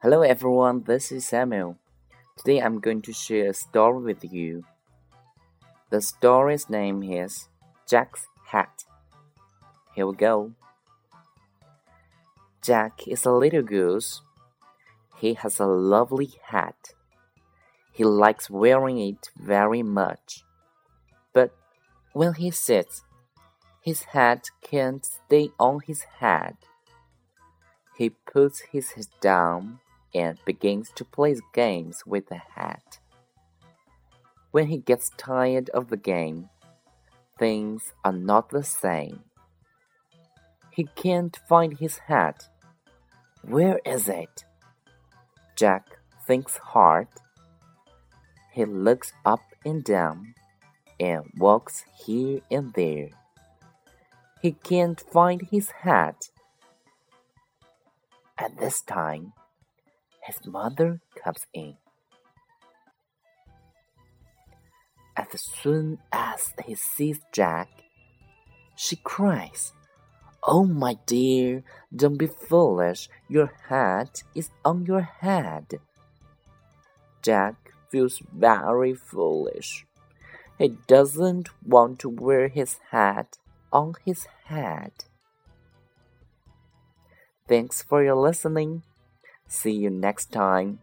Hello everyone, this is Samuel. Today I'm going to share a story with you. The story's name is Jack's Hat. Here we go. Jack is a little goose. He has a lovely hat. He likes wearing it very much. But when he sits, his hat can't stay on his head. He puts his head down and begins to play games with the hat. When he gets tired of the game, things are not the same. He can't find his hat. Where is it? Jack thinks hard. He looks up and down and walks here and there. He can't find his hat. At this time, his mother comes in. As soon as he sees Jack, she cries, Oh, my dear, don't be foolish. Your hat is on your head. Jack feels very foolish. He doesn't want to wear his hat on his head. Thanks for your listening. See you next time.